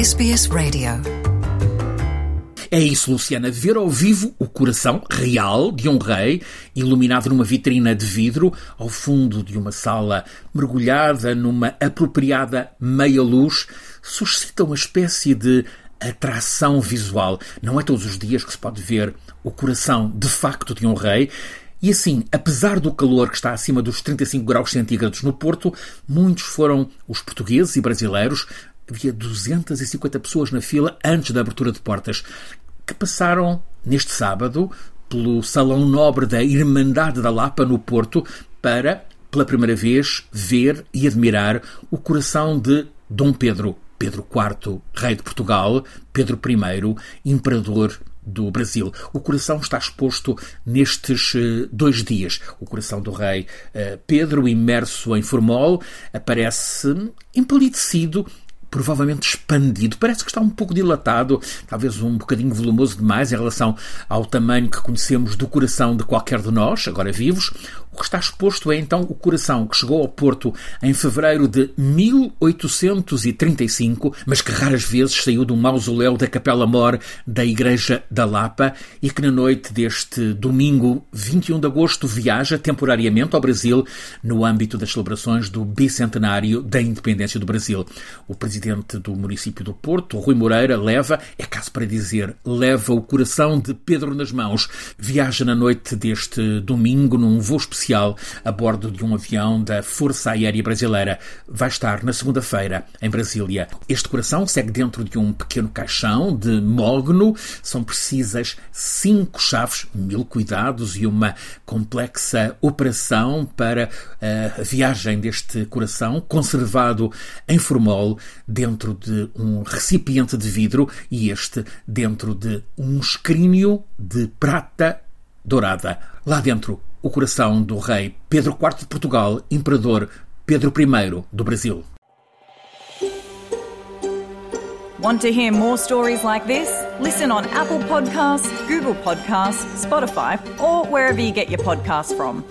SBS Radio. É isso, Luciana, ver ao vivo o coração real de um rei, iluminado numa vitrina de vidro, ao fundo de uma sala mergulhada numa apropriada meia-luz, suscita uma espécie de atração visual. Não é todos os dias que se pode ver o coração de facto de um rei. E assim, apesar do calor que está acima dos 35 graus centígrados no Porto, muitos foram os portugueses e brasileiros. Havia 250 pessoas na fila antes da abertura de portas que passaram neste sábado pelo Salão Nobre da Irmandade da Lapa, no Porto, para, pela primeira vez, ver e admirar o coração de Dom Pedro, Pedro IV, rei de Portugal, Pedro I, imperador do Brasil. O coração está exposto nestes uh, dois dias. O coração do rei uh, Pedro, imerso em formol, aparece empalidecido provavelmente expandido. Parece que está um pouco dilatado, talvez um bocadinho volumoso demais em relação ao tamanho que conhecemos do coração de qualquer de nós, agora vivos. O que está exposto é então o coração que chegou ao Porto em fevereiro de 1835, mas que raras vezes saiu do mausoléu da Capela Mor da Igreja da Lapa e que na noite deste domingo 21 de agosto viaja temporariamente ao Brasil no âmbito das celebrações do bicentenário da independência do Brasil. O presidente do município do Porto, Rui Moreira, leva, é caso para dizer, leva o coração de Pedro nas mãos. Viaja na noite deste domingo num voo especial especial a bordo de um avião da Força Aérea Brasileira. Vai estar na segunda-feira em Brasília. Este coração segue dentro de um pequeno caixão de mogno. São precisas cinco chaves, mil cuidados e uma complexa operação para eh, a viagem deste coração, conservado em formol dentro de um recipiente de vidro e este dentro de um escrínio de prata dourada. Lá dentro, o coração do rei Pedro IV de Portugal, imperador Pedro I do Brasil. Want to hear more stories like this? Listen on Apple Podcasts, Google Podcasts, Spotify, or wherever you get your podcasts from.